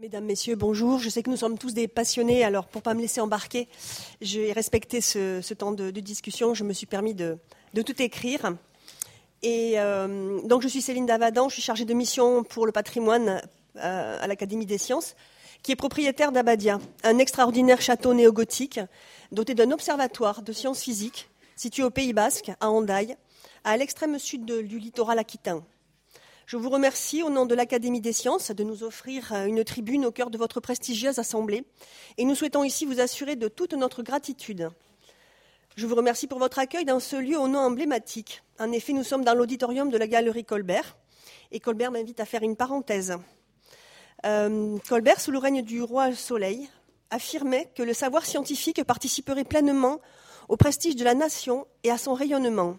Mesdames, Messieurs, bonjour. Je sais que nous sommes tous des passionnés, alors pour ne pas me laisser embarquer, j'ai respecté ce, temps de, discussion. Je me suis permis de, tout écrire. Euh, je suis Céline Davadan, je suis chargée de mission pour le patrimoine euh, à l'Académie des sciences, qui est propriétaire d'Abadia, un extraordinaire château néo-gothique doté d'un observatoire de sciences physiques situé au Pays Basque, à Hendaye, à l'extrême sud du littoral aquitain. Je vous remercie au nom de l'Académie des sciences de nous offrir euh, une tribune au cœur de votre prestigieuse assemblée et nous souhaitons ici vous assurer de toute notre gratitude. Je vous remercie pour votre accueil dans ce lieu au nom emblématique. En effet, nous sommes dans l'auditorium de la galerie Colbert et Colbert m'invite à faire une parenthèse. Euh, Colbert, sous le règne du roi Soleil, affirmait que le savoir scientifique participerait pleinement au prestige de la nation et à son rayonnement.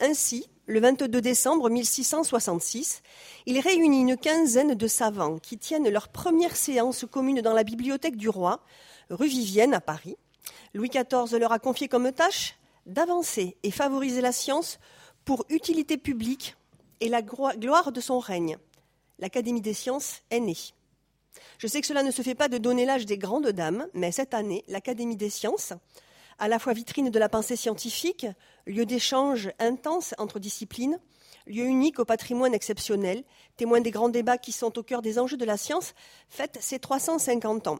Ainsi, le 22 décembre 1666, il réunit une quinzaine de savants qui tiennent leur première séance commune dans la bibliothèque du roi, rue Vivienne à Paris. Louis XIV leur a confié comme tâche d'avancer et favoriser la science pour utilité publique et la gloire de son règne. L'Académie des sciences est née. Je sais que cela ne se fait pas de donner l'âge des grandes dames, mais cette année, l'Académie des sciences à la fois vitrine de la pensée scientifique, lieu d'échange intense entre disciplines, lieu unique au patrimoine exceptionnel, témoin des grands débats qui sont au cœur des enjeux de la science, fête ses 350 ans.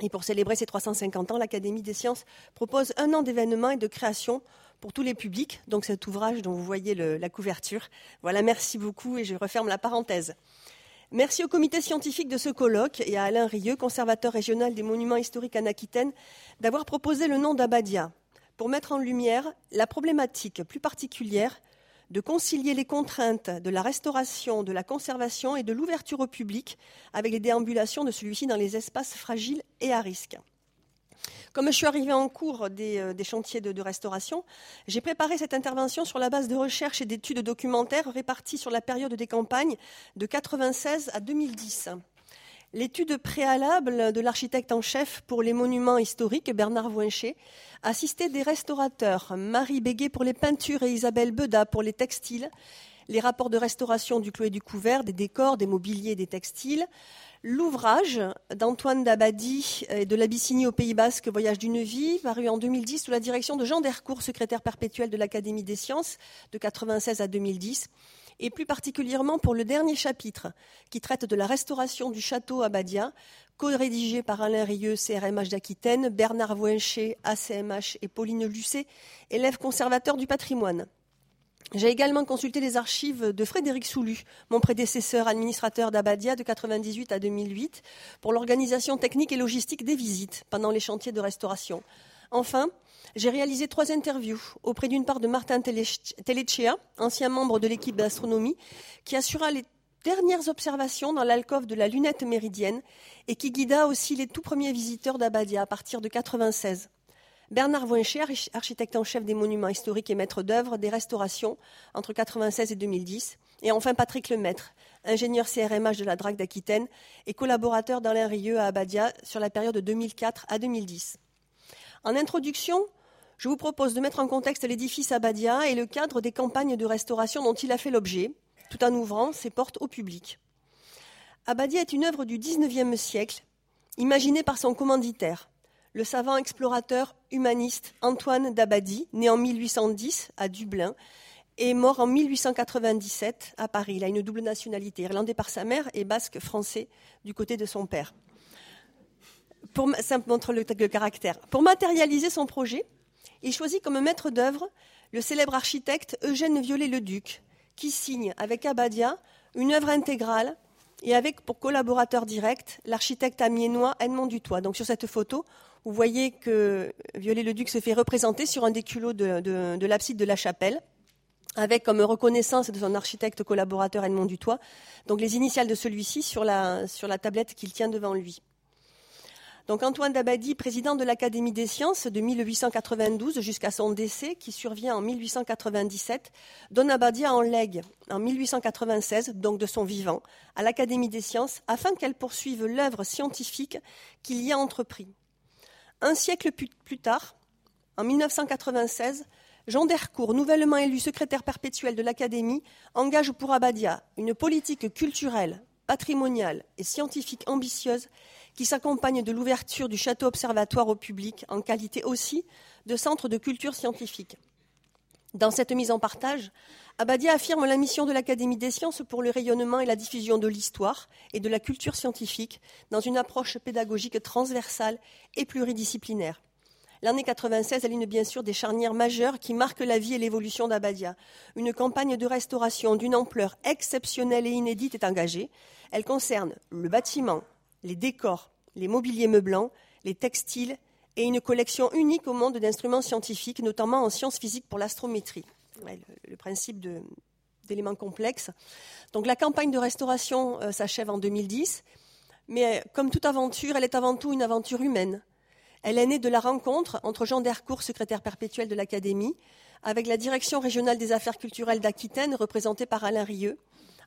Et pour célébrer ces 350 ans, l'Académie des sciences propose un an d'événements et de créations pour tous les publics. Donc cet ouvrage dont vous voyez la couverture. Voilà, merci beaucoup et je referme la parenthèse. Merci au comité scientifique de ce colloque et à Alain Rieux, conservateur régional des monuments historiques en Aquitaine, d'avoir proposé le nom d'Abadia pour mettre en lumière la problématique plus particulière de concilier les contraintes de la restauration, de la conservation et de l'ouverture au public avec les déambulations de celui-ci dans les espaces fragiles et à risque. Comme je suis arrivée en cours des, euh, chantiers de, restauration, j'ai préparé cette intervention sur la base de recherches et d'études documentaires réparties sur la période des campagnes de 1996 à 2010. L'étude préalable de l'architecte en chef pour les monuments historiques, Bernard Voincher, assisté des restaurateurs Marie Béguet pour les peintures et Isabelle Beda pour les textiles, les rapports de restauration du clos et du couvert, des décors, des mobiliers, des textiles, L'ouvrage d'Antoine Dabadi et de l'Abyssinie au Pays Basque, Voyage d'une vie, paru en 2010 sous la direction de Jean Dercourt, secrétaire perpétuel de l'Académie des sciences, de 1996 à 2010, et plus particulièrement pour le dernier chapitre, qui traite de la restauration du château Abadia, co-rédigé par Alain Rieux, CRMH d'Aquitaine, Bernard Voincher, ACMH et Pauline Lucet, élève conservateur du patrimoine. J'ai également consulté les archives de Frédéric Soulu, mon prédécesseur administrateur d'Abadia de 1998 à 2008, pour l'organisation technique et logistique des visites pendant les chantiers de restauration. Enfin, j'ai réalisé trois interviews auprès d'une part de Martin Telechea, ancien membre de l'équipe d'astronomie, qui assura les dernières observations dans l'alcôve de la lunette méridienne et qui guida aussi les tout premiers visiteurs d'Abadia à partir de 1996. Bernard Voincher, architecte en chef des monuments historiques et maître d'œuvre des restaurations entre 1996 et 2010. Et enfin Patrick Lemaître, ingénieur CRMH de la DRAC d'Aquitaine et collaborateur d'Alain Rieux à Abadia sur la période de 2004 à 2010. En introduction, je vous propose de mettre en contexte l'édifice Abadia et le cadre des campagnes de restauration dont il a fait l'objet, tout en ouvrant ses portes au public. Abadia est une œuvre du XIXe siècle, imaginée par son commanditaire, le savant explorateur humaniste Antoine Dabadi, né en 1810 à Dublin, et mort en 1897 à Paris. Il a une double nationalité, irlandais par sa mère et basque français du côté de son père. Pour, le, caractère. Pour matérialiser son projet, il choisit comme maître d'œuvre le célèbre architecte Eugène Viollet-le-Duc, qui signe avec Abadia une œuvre intégrale et avec pour collaborateur direct l'architecte amiénois Edmond Dutoit. Donc sur cette photo, vous voyez que Viollet-le-Duc se fait représenter sur un des culots de, l'abside de la chapelle, avec comme reconnaissance de son architecte collaborateur Edmond Dutoit, donc les initiales de celui-ci sur la tablette qu'il tient devant lui. Donc Antoine Dabadi, président de l'Académie des sciences de 1892 jusqu'à son décès, qui survient en 1897, donne Abadia en legs en 1896, donc de son vivant, à l'Académie des sciences, afin qu'elle poursuive l'œuvre scientifique qu'il y a entrepris. Un siècle plus tard, en 1996, Jean Dercourt, nouvellement élu secrétaire perpétuel de l'Académie, engage pour Abadia une politique culturelle, patrimoniale et scientifique ambitieuse qui s'accompagne de l'ouverture du château observatoire au public en qualité aussi de centre de culture scientifique. Dans cette mise en partage, Abadia affirme la mission de l'Académie des sciences pour le rayonnement et la diffusion de l'histoire et de la culture scientifique dans une approche pédagogique transversale et pluridisciplinaire. L'année 96 aligne bien sûr des charnières majeures qui marquent la vie et l'évolution d'Abadia. Une campagne de restauration d'une ampleur exceptionnelle et inédite est engagée. Elle concerne le bâtiment, les décors, les mobiliers meublants, les textiles et une collection unique au monde d'instruments scientifiques, notamment en sciences physiques pour l'astrométrie. Le, principe d'éléments complexes. Donc la campagne de restauration euh, s'achève en 2010, mais euh, comme toute aventure, elle est avant tout une aventure humaine. Elle est née de la rencontre entre Jean Dercourt, secrétaire perpétuel de l'Académie, avec la Direction régionale des affaires culturelles d'Aquitaine, représentée par Alain Rieux,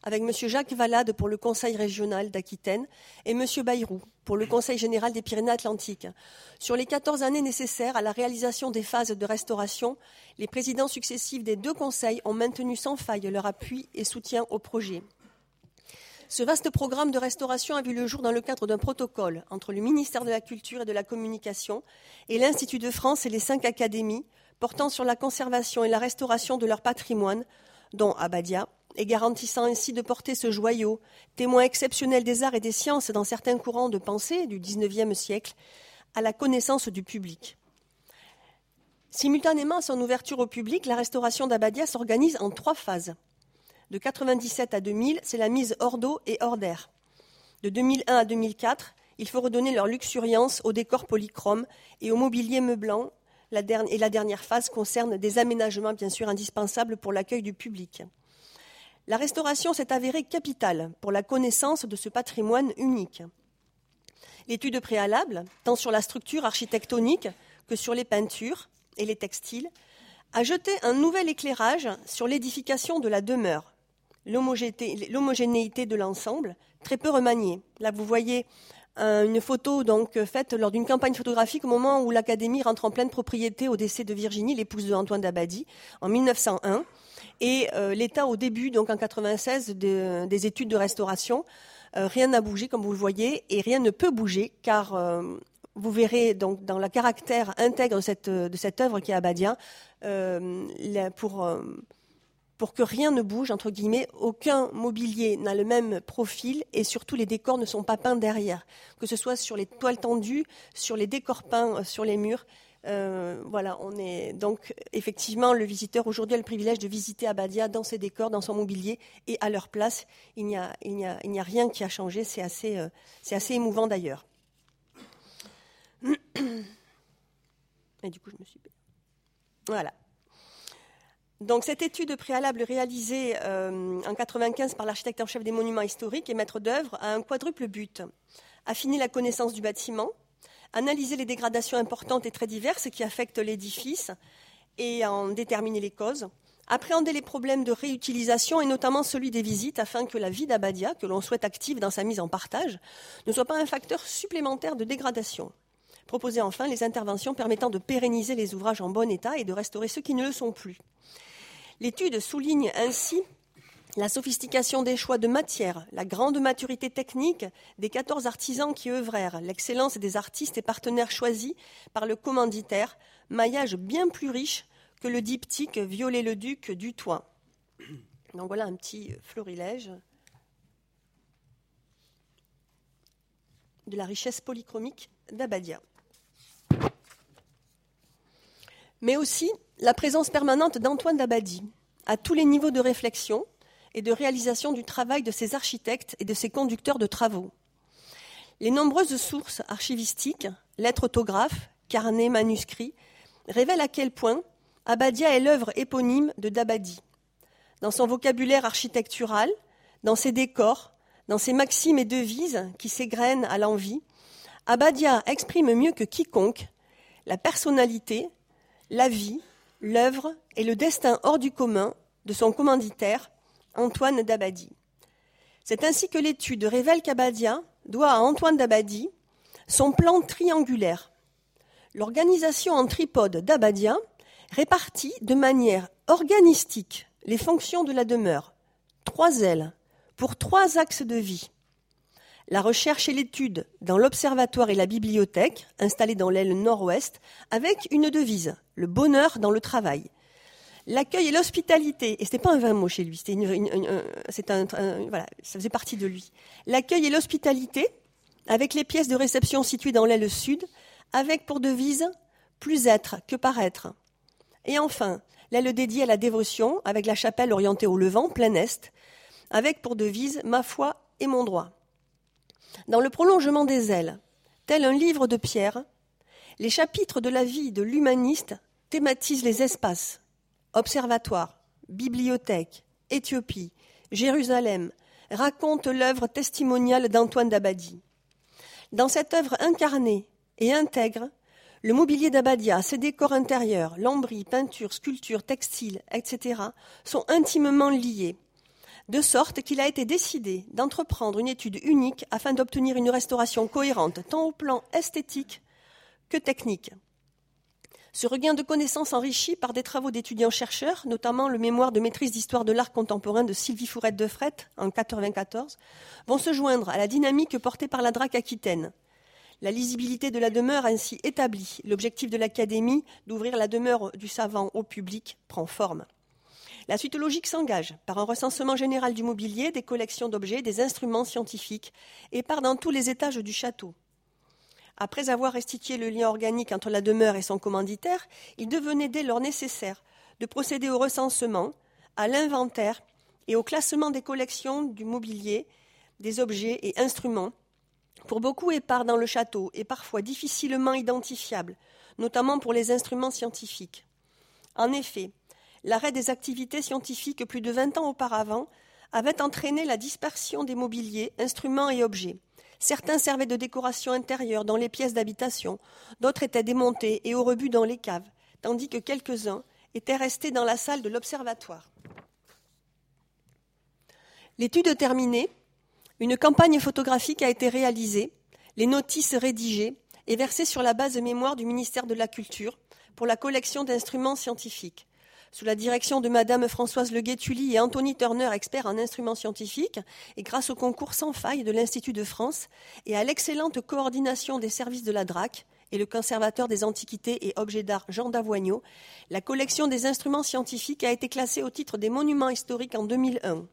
avec M. Jacques Valade pour le Conseil régional d'Aquitaine et M. Bayrou pour le Conseil général des Pyrénées-Atlantiques. Sur les 14 années nécessaires à la réalisation des phases de restauration, les présidents successifs des deux conseils ont maintenu sans faille leur appui et soutien au projet. Ce vaste programme de restauration a vu le jour dans le cadre d'un protocole entre le ministère de la Culture et de la Communication et l'Institut de France et les cinq académies portant sur la conservation et la restauration de leur patrimoine, dont Abadia, et garantissant ainsi de porter ce joyau, témoin exceptionnel des arts et des sciences dans certains courants de pensée du XIXe siècle, à la connaissance du public. Simultanément à son ouverture au public, la restauration d'Abadia s'organise en trois phases. De 1997 à 2000, c'est la mise hors d'eau et hors d'air. De 2001 à 2004, il faut redonner leur luxuriance au décor polychrome et au mobilier meublant. et la dernière phase concerne des aménagements bien sûr indispensables pour l'accueil du public. La restauration s'est avérée capitale pour la connaissance de ce patrimoine unique. L'étude préalable, tant sur la structure architectonique que sur les peintures et les textiles, a jeté un nouvel éclairage sur l'édification de la demeure, l'homogénéité de l'ensemble, très peu remaniée. Là, vous voyez euh, une photo donc faite lors d'une campagne photographique au moment où l'Académie rentre en pleine propriété au décès de Virginie, l'épouse de Antoine Dabadi, en 1901, et euh, l'état au début, donc en 96, des études de restauration. Euh, rien n'a bougé, comme vous le voyez, et rien ne peut bouger, car vous verrez donc dans le caractère intègre de cette, de cette œuvre qui est Abadia, pour pour que rien ne bouge, entre guillemets, aucun mobilier n'a le même profil et surtout les décors ne sont pas peints derrière, que ce soit sur les toiles tendues, sur les décors peints euh, sur les murs. Euh, voilà, on est donc effectivement le visiteur aujourd'hui a le privilège de visiter Abadia dans ses décors, dans son mobilier et à leur place. Il n'y a, rien qui a changé. C'est assez, euh, c'est assez émouvant d'ailleurs. Et du coup, je me suis. Voilà. Cette étude préalable réalisée euh, en 1995 par l'architecte en chef des monuments historiques et maître d'œuvre a un quadruple but. Affiner la connaissance du bâtiment, analyser les dégradations importantes et très diverses qui affectent l'édifice et en déterminer les causes, appréhender les problèmes de réutilisation et notamment celui des visites afin que la vie d'Abadia, que l'on souhaite active dans sa mise en partage, ne soit pas un facteur supplémentaire de dégradation. Proposer enfin les interventions permettant de pérenniser les ouvrages en bon état et de restaurer ceux qui ne le sont plus. L'étude souligne ainsi la sophistication des choix de matière, la grande maturité technique des 14 artisans qui œuvrèrent, l'excellence des artistes et partenaires choisis par le commanditaire, maillage bien plus riche que le diptyque Violet-le-Duc du Toit. Donc voilà un petit florilège de la richesse polychromique d'Abadia. Mais aussi la présence permanente d'Antoine Dabadi à tous les niveaux de réflexion et de réalisation du travail de ses architectes et de ses conducteurs de travaux. Les nombreuses sources archivistiques, lettres autographes, carnets, manuscrits, révèlent à quel point Abadia est l'œuvre éponyme de Dabadi. Dans son vocabulaire architectural, dans ses décors, dans ses maximes et devises qui s'égrènent à l'envie, Abadia exprime mieux que quiconque la personnalité, la vie, l'œuvre et le destin hors du commun de son commanditaire, Antoine d'Abadi. C'est ainsi que l'étude révèle qu'Abadia doit à Antoine d'Abadi son plan triangulaire. L'organisation en tripode d'Abadia répartit de manière organistique les fonctions de la demeure, trois ailes, pour trois axes de vie, la recherche et l'étude dans l'observatoire et la bibliothèque, installés dans l'aile nord-ouest, avec une devise, le bonheur dans le travail. L'accueil et l'hospitalité, et ce n'est pas un vain mot chez lui, c'est un, voilà, ça faisait partie de lui. L'accueil et l'hospitalité, avec les pièces de réception situées dans l'aile sud, avec pour devise plus être que paraître. Et enfin, l'aile dédiée à la dévotion, avec la chapelle orientée au levant, plein est, avec pour devise ma foi et mon droit. Dans le prolongement des ailes, tel un livre de pierre, les chapitres de la vie de l'humaniste thématisent les espaces, observatoires, bibliothèques, Éthiopie, Jérusalem, racontent l'œuvre testimoniale d'Antoine d'Abadie. Dans cette œuvre incarnée et intègre, le mobilier d'Abadia, ses décors intérieurs, lambris, peintures, sculptures, textiles, etc., sont intimement liés de sorte qu'il a été décidé d'entreprendre une étude unique afin d'obtenir une restauration cohérente tant au plan esthétique que technique. Ce regain de connaissances enrichi par des travaux d'étudiants-chercheurs, notamment le mémoire de maîtrise d'histoire de l'art contemporain de Sylvie Fourette de en 1994, vont se joindre à la dynamique portée par la DRAC aquitaine. La lisibilité de la demeure ainsi établie, l'objectif de l'Académie d'ouvrir la demeure du savant au public prend forme. La suite logique s'engage par un recensement général du mobilier, des collections d'objets, des instruments scientifiques, et part dans tous les étages du château. Après avoir restitué le lien organique entre la demeure et son commanditaire, il devenait dès lors nécessaire de procéder au recensement, à l'inventaire et au classement des collections du mobilier, des objets et instruments, pour beaucoup épars dans le château et parfois difficilement identifiables, notamment pour les instruments scientifiques. En effet, l'arrêt des activités scientifiques plus de vingt ans auparavant avait entraîné la dispersion des mobiliers, instruments et objets. Certains servaient de décoration intérieure dans les pièces d'habitation, d'autres étaient démontés et au rebut dans les caves, tandis que quelques-uns étaient restés dans la salle de l'observatoire. L'étude terminée, une campagne photographique a été réalisée, les notices rédigées et versées sur la base mémoire du ministère de la Culture pour la collection d'instruments scientifiques sous la direction de Madame Françoise Le et Anthony Turner, expert en instruments scientifiques, et grâce au concours sans faille de l'Institut de France et à l'excellente coordination des services de la DRAC et le conservateur des antiquités et objets d'art Jean Davoigneau, la collection des instruments scientifiques a été classée au titre des monuments historiques en 2001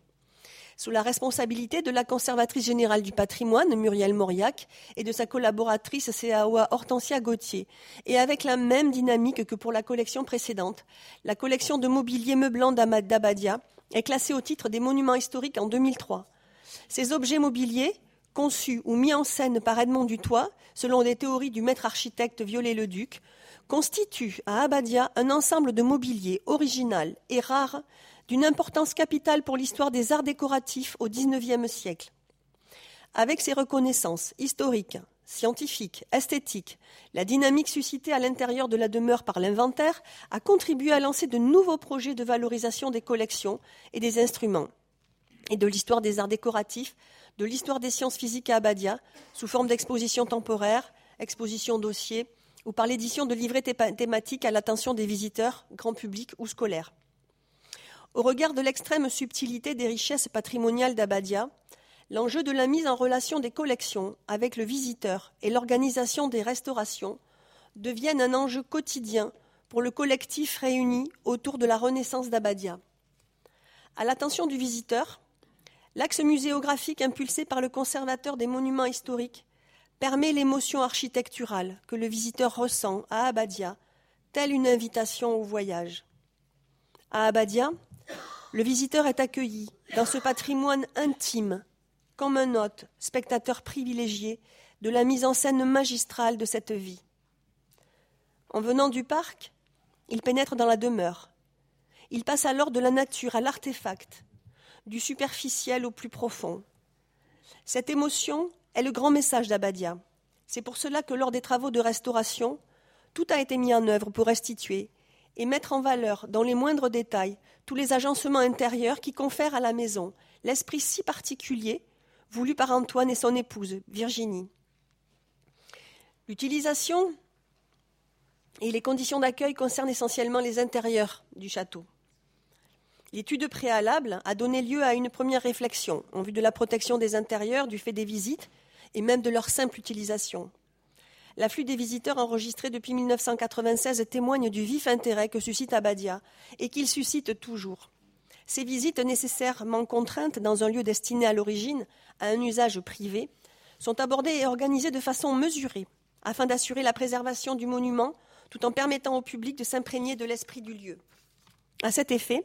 sous la responsabilité de la conservatrice générale du patrimoine, Muriel Mauriac, et de sa collaboratrice CAOA Hortensia Gauthier, et avec la même dynamique que pour la collection précédente. La collection de mobilier meublant d'Abadia est classée au titre des monuments historiques en 2003. Ces objets mobiliers, conçus ou mis en scène par Edmond Dutoit, selon des théories du maître architecte Viollet-le-Duc, constituent à Abadia un ensemble de mobilier original et rare d'une importance capitale pour l'histoire des arts décoratifs au XIXe siècle. Avec ses reconnaissances historiques, scientifiques, esthétiques, la dynamique suscitée à l'intérieur de la demeure par l'inventaire a contribué à lancer de nouveaux projets de valorisation des collections et des instruments, et de l'histoire des arts décoratifs, de l'histoire des sciences physiques à Abadia, sous forme d'expositions temporaires, expositions dossiers, ou par l'édition de livrets thématiques à l'attention des visiteurs, grand public ou scolaires. Au regard de l'extrême subtilité des richesses patrimoniales d'Abadia, l'enjeu de la mise en relation des collections avec le visiteur et l'organisation des restaurations deviennent un enjeu quotidien pour le collectif réuni autour de la Renaissance d'Abadia. À l'attention du visiteur, l'axe muséographique impulsé par le conservateur des monuments historiques permet l'émotion architecturale que le visiteur ressent à Abadia, telle une invitation au voyage. À Abadia, le visiteur est accueilli dans ce patrimoine intime, comme un hôte, spectateur privilégié de la mise en scène magistrale de cette vie. En venant du parc, il pénètre dans la demeure. Il passe alors de la nature à l'artefact, du superficiel au plus profond. Cette émotion est le grand message d'Abadia. C'est pour cela que lors des travaux de restauration, tout a été mis en œuvre pour restituer et mettre en valeur, dans les moindres détails, tous les agencements intérieurs qui confèrent à la maison l'esprit si particulier voulu par Antoine et son épouse, Virginie. L'utilisation et les conditions d'accueil concernent essentiellement les intérieurs du château. L'étude préalable a donné lieu à une première réflexion en vue de la protection des intérieurs du fait des visites, et même de leur simple utilisation. L'afflux des visiteurs enregistrés depuis 1996 témoigne du vif intérêt que suscite Abadia et qu'il suscite toujours. Ces visites nécessairement contraintes dans un lieu destiné à l'origine à un usage privé sont abordées et organisées de façon mesurée afin d'assurer la préservation du monument tout en permettant au public de s'imprégner de l'esprit du lieu. À cet effet,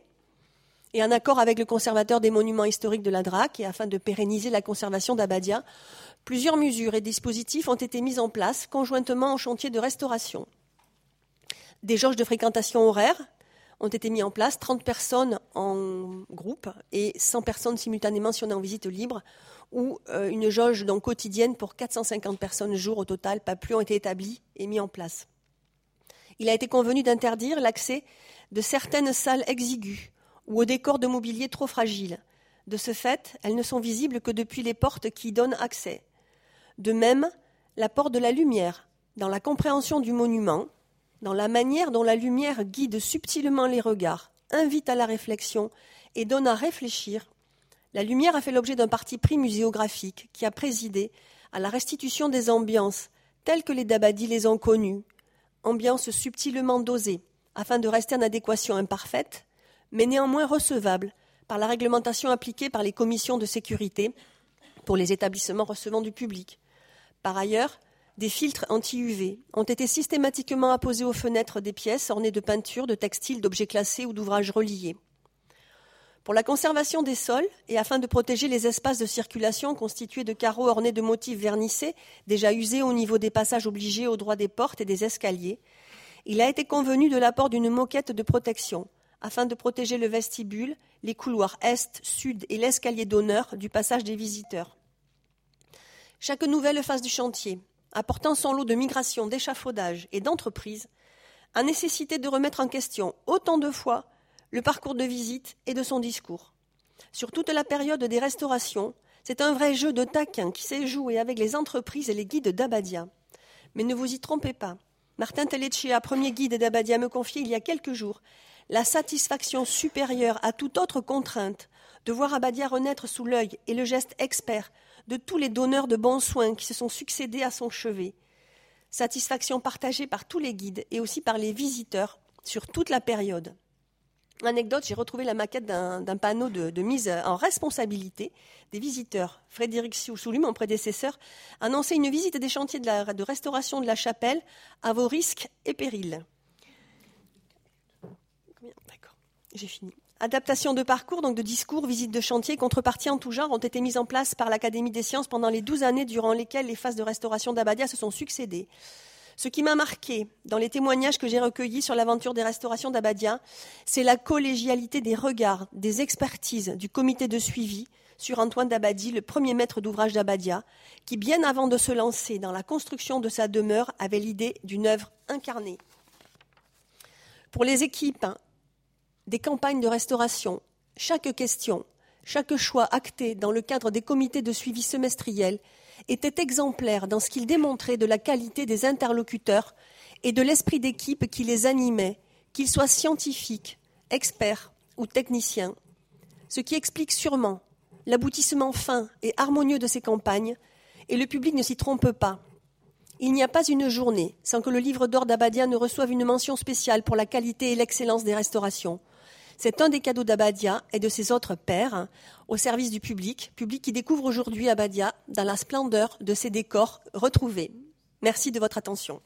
et en accord avec le conservateur des monuments historiques de la DRAC et afin de pérenniser la conservation d'Abadia, plusieurs mesures et dispositifs ont été mis en place conjointement au chantier de restauration. Des jauges de fréquentation horaire ont été mis en place, 30 personnes en groupe et 100 personnes simultanément si on est en visite libre, ou euh, une jauge donc quotidienne pour 450 personnes jour au total, pas plus, ont été établies et mis en place. Il a été convenu d'interdire l'accès de certaines salles exiguës ou aux décors de mobilier trop fragiles. De ce fait, elles ne sont visibles que depuis les portes qui y donnent accès. De même, la porte de la lumière, dans la compréhension du monument, dans la manière dont la lumière guide subtilement les regards, invite à la réflexion et donne à réfléchir, la lumière a fait l'objet d'un parti pris muséographique qui a présidé à la restitution des ambiances telles que les Dabadi les ont connues, ambiances subtilement dosées, afin de rester en adéquation imparfaite, mais néanmoins recevable par la réglementation appliquée par les commissions de sécurité pour les établissements recevant du public. Par ailleurs, des filtres anti-UV ont été systématiquement apposés aux fenêtres des pièces ornées de peintures, de textiles, d'objets classés ou d'ouvrages reliés. Pour la conservation des sols et afin de protéger les espaces de circulation constitués de carreaux ornés de motifs vernissés, déjà usés au niveau des passages obligés au droit des portes et des escaliers, il a été convenu de l'apport d'une moquette de protection afin de protéger le vestibule, les couloirs est, sud et l'escalier d'honneur du passage des visiteurs. Chaque nouvelle phase du chantier, apportant son lot de migration, d'échafaudage et d'entreprise, a nécessité de remettre en question autant de fois le parcours de visite et de son discours. Sur toute la période des restaurations, c'est un vrai jeu de taquin qui s'est joué avec les entreprises et les guides d'Abadia. Mais ne vous y trompez pas. Martin Telleccia, premier guide d'Abadia, me confiait il y a quelques jours la satisfaction supérieure à toute autre contrainte de voir Abadia renaître sous l'œil et le geste expert de tous les donneurs de bons soins qui se sont succédés à son chevet. Satisfaction partagée par tous les guides et aussi par les visiteurs sur toute la période. Anecdote, j'ai retrouvé la maquette d'un panneau de, mise en responsabilité des visiteurs. Frédéric Soulu, mon prédécesseur, annonçait une visite des chantiers de restauration de la chapelle à vos risques et périls. D'accord, j'ai fini. Adaptation de parcours, donc de discours, visites de chantier, contreparties en tout genre ont été mises en place par l'Académie des sciences pendant les douze années durant lesquelles les phases de restauration d'Abadia se sont succédées. Ce qui m'a marqué dans les témoignages que j'ai recueillis sur l'aventure des restaurations d'Abadia, c'est la collégialité des regards, des expertises du comité de suivi sur Antoine d'Abadi, le premier maître d'ouvrage d'Abadia, qui, bien avant de se lancer dans la construction de sa demeure, avait l'idée d'une œuvre incarnée. Pour les équipes des campagnes de restauration, chaque question, chaque choix acté dans le cadre des comités de suivi semestriels était exemplaire dans ce qu'il démontrait de la qualité des interlocuteurs et de l'esprit d'équipe qui les animait, qu'ils soient scientifiques, experts ou techniciens. Ce qui explique sûrement l'aboutissement fin et harmonieux de ces campagnes, et le public ne s'y trompe pas. Il n'y a pas une journée sans que le livre d'or d'Abadia ne reçoive une mention spéciale pour la qualité et l'excellence des restaurations. C'est un des cadeaux d'Abadia et de ses autres pères au service du public, public qui découvre aujourd'hui Abadia dans la splendeur de ses décors retrouvés. Merci de votre attention.